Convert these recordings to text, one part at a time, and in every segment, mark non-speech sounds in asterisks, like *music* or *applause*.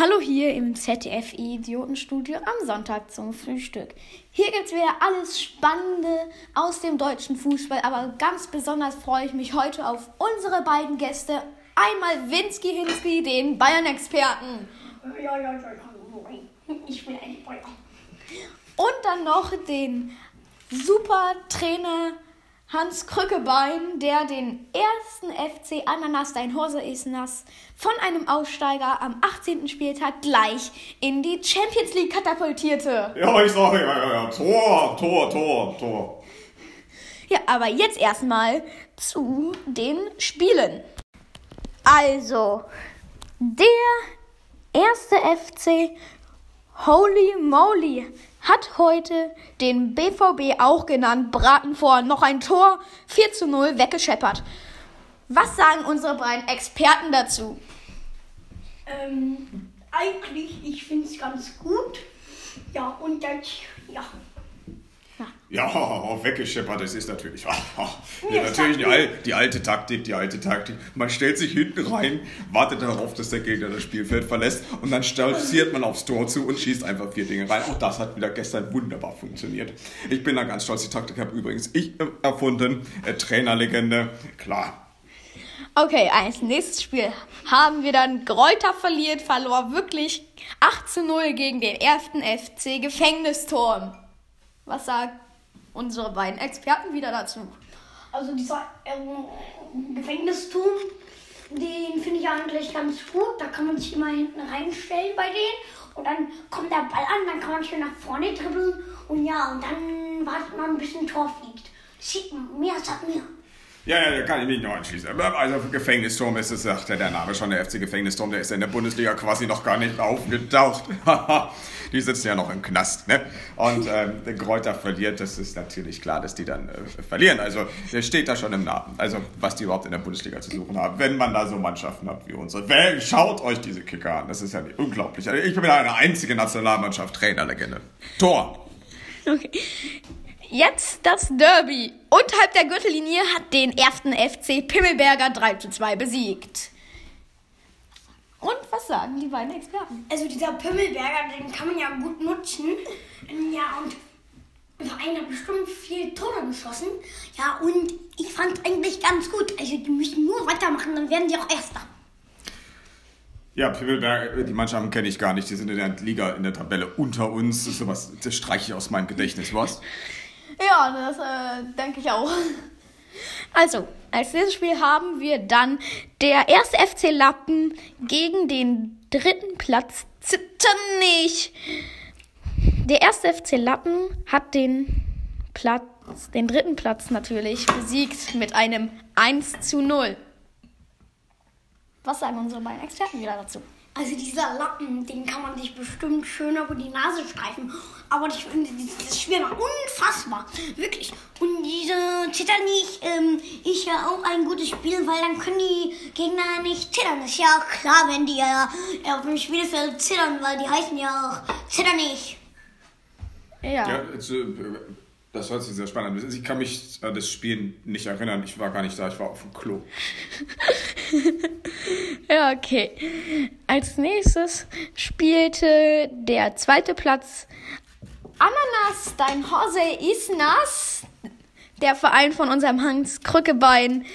Hallo hier im ZDF Idiotenstudio am Sonntag zum Frühstück. Hier gibt es wieder alles Spannende aus dem deutschen Fußball, aber ganz besonders freue ich mich heute auf unsere beiden Gäste. Einmal Winsky Hinsky, den Bayern-Experten. Ja, ja, ja, ja. Ich bin ein Bayern. Und dann noch den super Trainer Hans Krückebein, der den ersten FC Ananas Dein Hose ist nass von einem Aussteiger am 18. Spieltag gleich in die Champions League katapultierte. Ja, ich sage ja, ja, ja. Tor, Tor, Tor, Tor. Ja, aber jetzt erstmal zu den Spielen. Also, der erste FC Holy Moly hat heute den BVB auch genannt Braten vor noch ein Tor 4 zu 0 weggescheppert. Was sagen unsere beiden Experten dazu? Ähm, eigentlich, ich finde es ganz gut. Ja, und dann, ja. Ja, weggescheppert, das ist natürlich. Ja, Ja, natürlich die, al die alte Taktik, die alte Taktik. Man stellt sich hinten rein, wartet darauf, dass der Gegner das Spielfeld verlässt und dann stolziert man aufs Tor zu und schießt einfach vier Dinge rein. Auch das hat wieder gestern wunderbar funktioniert. Ich bin da ganz stolz. Die Taktik habe übrigens ich äh, erfunden. Äh, Trainerlegende, klar. Okay, als nächstes Spiel haben wir dann Gräuter verliert, verlor wirklich 8 zu 0 gegen den ersten FC Gefängnisturm. Was sagen unsere beiden Experten wieder dazu? Also dieser ähm, Gefängnisturm, den finde ich eigentlich ganz gut. Da kann man sich immer hinten reinstellen bei denen. Und dann kommt der Ball an, dann kann man schön nach vorne dribbeln. Und ja, und dann wartet man, bis ein Tor fliegt. Sieht man, mehr sagt mir. Ja, ja, kann ich mich noch anschließen. Also Gefängnisturm ist es, sagt ja der Name schon, der FC Gefängnisturm, der ist ja in der Bundesliga quasi noch gar nicht aufgetaucht. *laughs* die sitzen ja noch im Knast, ne? Und ähm, der Kräuter verliert, das ist natürlich klar, dass die dann äh, verlieren. Also der steht da schon im Namen. Also was die überhaupt in der Bundesliga zu suchen haben, wenn man da so Mannschaften hat wie unsere. Wer, schaut euch diese Kicker an, das ist ja unglaublich. Also ich bin eine einzige Nationalmannschaft Trainerlegende. Tor. Okay. Jetzt das Derby. Unterhalb der Gürtellinie hat den ersten FC Pimmelberger 3 zu 2 besiegt. Und was sagen die beiden Experten? Also dieser Pimmelberger, den kann man ja gut nutzen. Ja, und der Verein hat bestimmt viel Tore geschossen. Ja, und ich fand es eigentlich ganz gut. Also die müssen nur weitermachen, dann werden die auch Erster. Ja, Pimmelberg, die Mannschaften kenne ich gar nicht. Die sind in der Liga in der Tabelle unter uns. Das ist sowas, das streiche ich aus meinem Gedächtnis. Was? Ja, das äh, denke ich auch. Also, als nächstes Spiel haben wir dann der erste FC Lappen gegen den dritten Platz Zitternich. Der erste FC Lappen hat den Platz, den dritten Platz natürlich besiegt mit einem 1 zu 0. Was sagen unsere beiden Experten wieder dazu? Also dieser Lappen, den kann man sich bestimmt schön über die Nase streifen. Aber ich finde dieses Spiel war unfassbar. Wirklich. Und diese Zitternich ähm, ist ja auch ein gutes Spiel, weil dann können die Gegner nicht zittern. Ist ja auch klar, wenn die ja auf dem Spielfeld zittern, weil die heißen ja auch Zitternich. Ja. Ja, also, äh, das hört sich sehr spannend an. Ich kann mich an das Spiel nicht erinnern. Ich war gar nicht da, ich war auf dem Klo. *laughs* Ja, okay. Als nächstes spielte der zweite Platz Ananas, dein Hose ist nass. Der Verein von unserem Hans Krückebein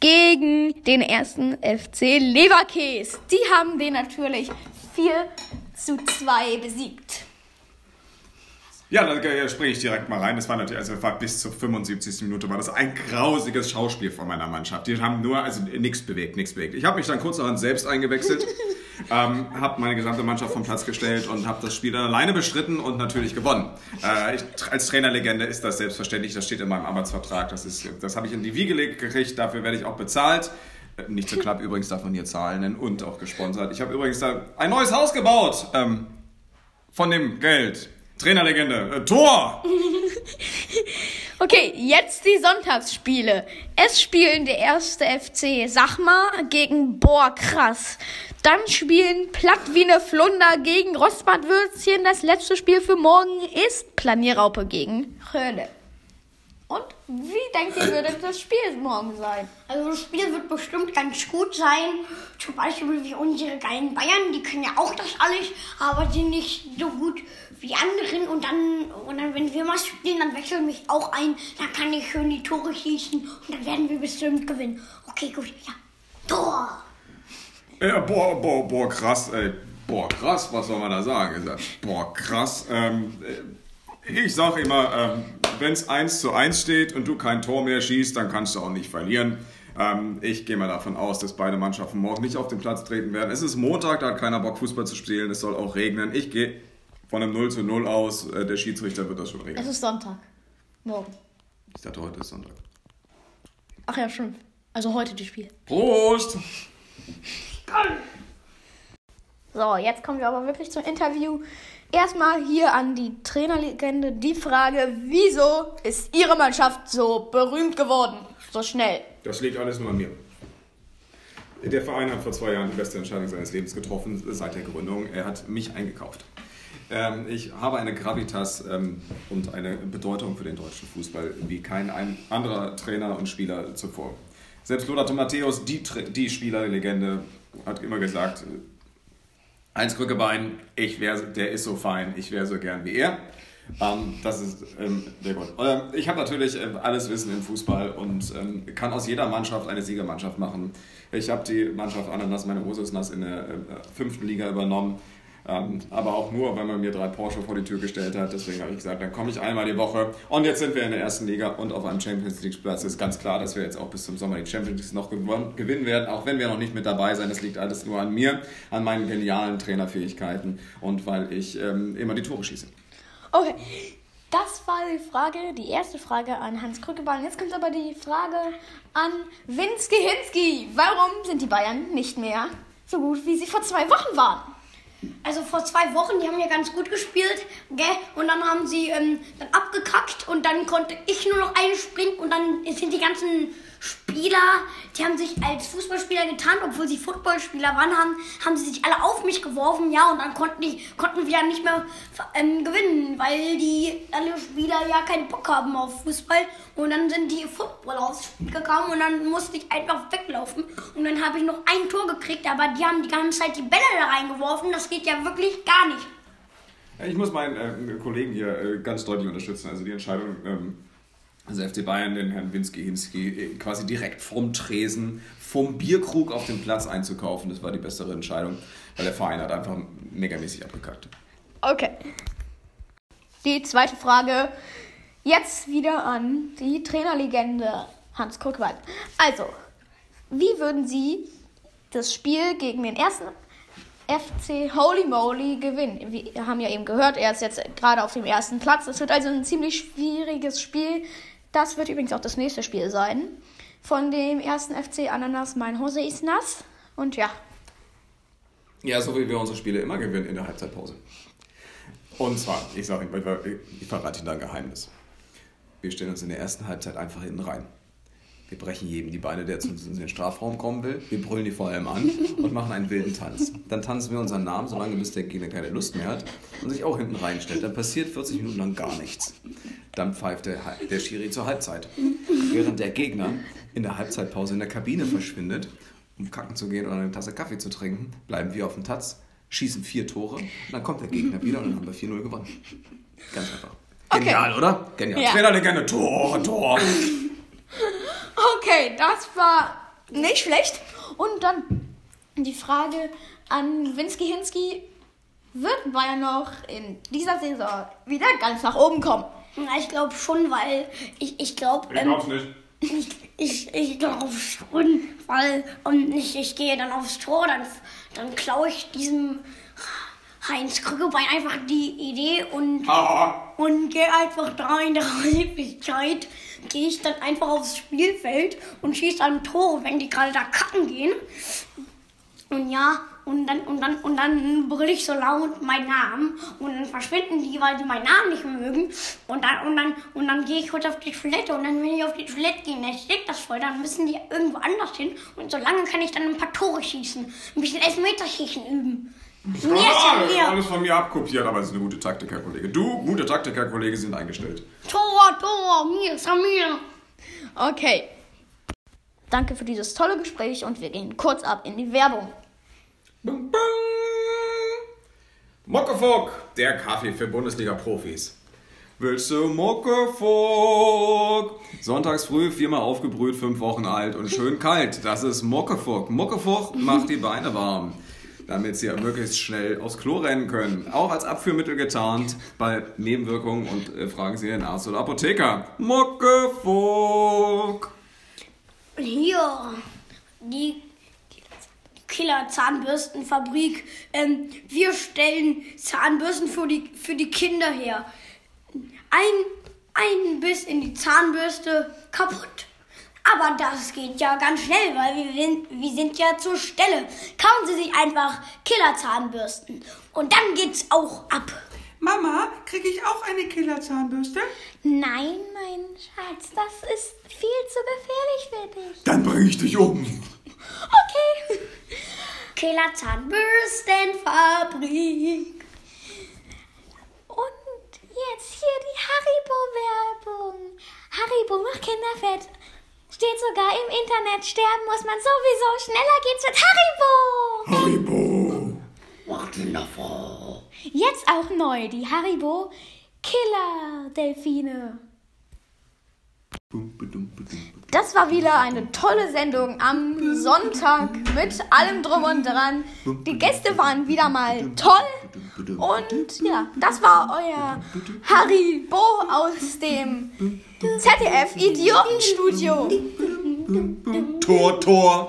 gegen den ersten FC Leverkäs. Die haben den natürlich 4 zu 2 besiegt. Ja, da springe ich direkt mal rein. Das war natürlich, also war bis zur 75. Minute war das ein grausiges Schauspiel von meiner Mannschaft. Die haben nur, also nichts bewegt, nichts bewegt. Ich habe mich dann kurzerhand selbst eingewechselt, *laughs* ähm, habe meine gesamte Mannschaft vom Platz gestellt und habe das Spiel dann alleine bestritten und natürlich gewonnen. Äh, ich, als Trainerlegende ist das selbstverständlich, das steht in meinem Arbeitsvertrag. Das, ist, das habe ich in die Wiege gekriegt, dafür werde ich auch bezahlt. Äh, Nicht so knapp, übrigens darf man hier Zahlen nennen und auch gesponsert. Ich habe übrigens da ein neues Haus gebaut ähm, von dem Geld. Trainerlegende. Äh, Tor! *laughs* Okay, jetzt die Sonntagsspiele. Es spielen der erste FC Sachma gegen Boah krass. Dann spielen Platt wie ne Flunder gegen Rostbadwürzchen. Das letzte Spiel für morgen ist Planierraupe gegen Höhle. Und wie denkt ihr, wird das Spiel morgen sein? Also das Spiel wird bestimmt ganz gut sein. Zum Beispiel wie unsere geilen Bayern, die können ja auch das alles, aber sind nicht so gut wie anderen. Und dann, und dann wenn wir mal spielen, dann wechseln mich auch ein. Dann kann ich schön die Tore schießen und dann werden wir bestimmt gewinnen. Okay, gut, ja. Tor! Ja, boah, boah, boah, krass, ey. Boah, krass, was soll man da sagen? Boah, krass. Ähm, ich sag immer, ähm, wenn es 1 zu 1 steht und du kein Tor mehr schießt, dann kannst du auch nicht verlieren. Ähm, ich gehe mal davon aus, dass beide Mannschaften morgen nicht auf den Platz treten werden. Es ist Montag, da hat keiner Bock, Fußball zu spielen. Es soll auch regnen. Ich gehe von einem 0 zu 0 aus. Äh, der Schiedsrichter wird das schon Es regeln. ist Sonntag. Morgen. Ich dachte, heute ist Sonntag. Ach ja, stimmt. Also heute das Spiel. Prost! So, jetzt kommen wir aber wirklich zum Interview. Erstmal hier an die Trainerlegende die Frage, wieso ist Ihre Mannschaft so berühmt geworden? So schnell. Das liegt alles nur an mir. Der Verein hat vor zwei Jahren die beste Entscheidung seines Lebens getroffen seit der Gründung. Er hat mich eingekauft. Ähm, ich habe eine Gravitas ähm, und eine Bedeutung für den deutschen Fußball wie kein ein anderer Trainer und Spieler zuvor. Selbst Lothar Matthäus, die, die Spielerlegende, hat immer gesagt, Heinz Krückebein, ich wär, der ist so fein, ich wäre so gern wie er. Ähm, das ist ähm, der Grund. Ähm, ich habe natürlich ähm, alles Wissen im Fußball und ähm, kann aus jeder Mannschaft eine Siegermannschaft machen. Ich habe die Mannschaft Ananas, meine Hose ist nass, in der äh, fünften Liga übernommen. Ähm, aber auch nur, weil man mir drei Porsche vor die Tür gestellt hat. Deswegen habe ich gesagt, dann komme ich einmal die Woche. Und jetzt sind wir in der ersten Liga und auf einem Champions League Platz. Ist ganz klar, dass wir jetzt auch bis zum Sommer die Champions League noch gewinnen werden, auch wenn wir noch nicht mit dabei sein. Das liegt alles nur an mir, an meinen genialen Trainerfähigkeiten und weil ich ähm, immer die Tore schieße. Okay, das war die Frage, die erste Frage an Hans Krückeball. Jetzt kommt aber die Frage an Winski Hinski. Warum sind die Bayern nicht mehr so gut, wie sie vor zwei Wochen waren? Also vor zwei Wochen, die haben ja ganz gut gespielt, gell? Und dann haben sie ähm, dann abgekackt und dann konnte ich nur noch einspringen und dann sind die ganzen Spieler, die haben sich als Fußballspieler getan, obwohl sie Footballspieler waren, haben, haben sie sich alle auf mich geworfen, ja, und dann konnten, die, konnten wir ja nicht mehr ähm, gewinnen, weil die alle Spieler ja keinen Bock haben auf Fußball. Und dann sind die Footballer aufs Spiel gekommen und dann musste ich einfach weglaufen. Und dann habe ich noch ein Tor gekriegt, aber die haben die ganze Zeit die Bälle da reingeworfen, das geht ja wirklich gar nicht. Ich muss meinen äh, Kollegen hier äh, ganz deutlich unterstützen. Also die Entscheidung, ähm, also FC Bayern, den Herrn Winski Hinski äh, quasi direkt vom Tresen, vom Bierkrug auf den Platz einzukaufen, das war die bessere Entscheidung, weil der Verein hat einfach megamäßig abgekackt. Okay. Die zweite Frage. Jetzt wieder an die Trainerlegende Hans Krückwald. Also, wie würden Sie das Spiel gegen den ersten FC Holy Moly gewinnen? Wir haben ja eben gehört, er ist jetzt gerade auf dem ersten Platz. Es wird also ein ziemlich schwieriges Spiel. Das wird übrigens auch das nächste Spiel sein. Von dem ersten FC Ananas. Mein Hose ist nass. Und ja, Ja, so wie wir unsere Spiele immer gewinnen in der Halbzeitpause. Und zwar, ich sage Ihnen, ich verrate Ihnen da ein Geheimnis. Wir stellen uns in der ersten Halbzeit einfach hinten rein. Wir brechen jedem die Beine, der zu uns in den Strafraum kommen will. Wir brüllen die vor allem an und machen einen wilden Tanz. Dann tanzen wir unseren Namen, solange bis der Gegner keine Lust mehr hat und sich auch hinten reinstellt. Dann passiert 40 Minuten lang gar nichts. Dann pfeift der, der Schiri zur Halbzeit. Während der Gegner in der Halbzeitpause in der Kabine verschwindet, um kacken zu gehen oder eine Tasse Kaffee zu trinken, bleiben wir auf dem Tatz, schießen vier Tore, und dann kommt der Gegner wieder und dann haben wir 4-0 gewonnen. Ganz einfach. Okay. Genial, oder? Genial. Ja. Trainerlegende, Tor, Tor. Okay, das war nicht schlecht. Und dann die Frage an Winski Hinski. Wird Bayern noch in dieser Saison wieder ganz nach oben kommen? Na, ich glaube schon, weil ich, ich glaube. Ich glaub's nicht. *laughs* Ich, ich, ich glaube schon, weil und ich, ich gehe dann aufs Tor, dann, dann klaue ich diesem Heinz Krückebein einfach die Idee und, Ah. und gehe einfach da in der *laughs* Halbzeit, gehe ich dann einfach aufs Spielfeld und schieße dann Tore, wenn die gerade da kacken gehen. Und ja, und dann, und dann, und dann brülle ich so laut meinen Namen und dann verschwinden die, weil die meinen Namen nicht mögen. Und dann, und dann, und dann gehe ich kurz auf die Toilette und dann, wenn ich auf die Toilette gehe, dann steckt das voll, dann müssen die irgendwo anders hin. Und so lange kann ich dann ein paar Tore schießen. Ein bisschen Elfmeter schießen üben. Ah, mir. alles von mir abkopiert, aber es ist eine gute Taktik, Herr Kollege. Du, gute Taktik, Herr Kollege, sind eingestellt. Tor, Tor, mir, Samir. Okay. Danke für dieses tolle Gespräch und wir gehen kurz ab in die Werbung. Bum, bum. Muckefuck, der Kaffee für Bundesliga-Profis. Willst du Muckefuck? Sonntags früh viermal aufgebrüht, fünf Wochen alt und schön kalt. Das ist Muckefuck. Muckefuck macht die Beine warm, damit sie möglichst schnell aufs Klo rennen können. Auch als Abführmittel getarnt bei Nebenwirkungen und äh, fragen Sie Ihren Arzt oder Apotheker. Muckefuck. Hier, die Killer Zahnbürstenfabrik. Ähm, wir stellen Zahnbürsten für die, für die Kinder her. Ein, ein Biss in die Zahnbürste kaputt. Aber das geht ja ganz schnell, weil wir, sind- wir sind ja zur Stelle. Kaufen Sie sich einfach Killer-Zahnbürsten. Und dann geht's auch ab. Mama, kriege ich auch eine Killerzahnbürste? Nein, mein Schatz, das ist viel zu gefährlich für dich. Dann bring ich dich um. Okay. *laughs* Killer Zahnbürstenfabrik. Und jetzt hier die Haribo-Werbung. Haribo macht Kinder fett. Steht sogar im Internet. Sterben muss man sowieso. Schneller geht's mit Haribo. Haribo. Jetzt auch neu die Haribo Killer-Delfine. Das war wieder eine tolle Sendung am Sonntag mit allem drum und dran. Die Gäste waren wieder mal toll. Und ja, das war euer Haribo aus dem ZDF Idiotenstudio. Tor, Tor.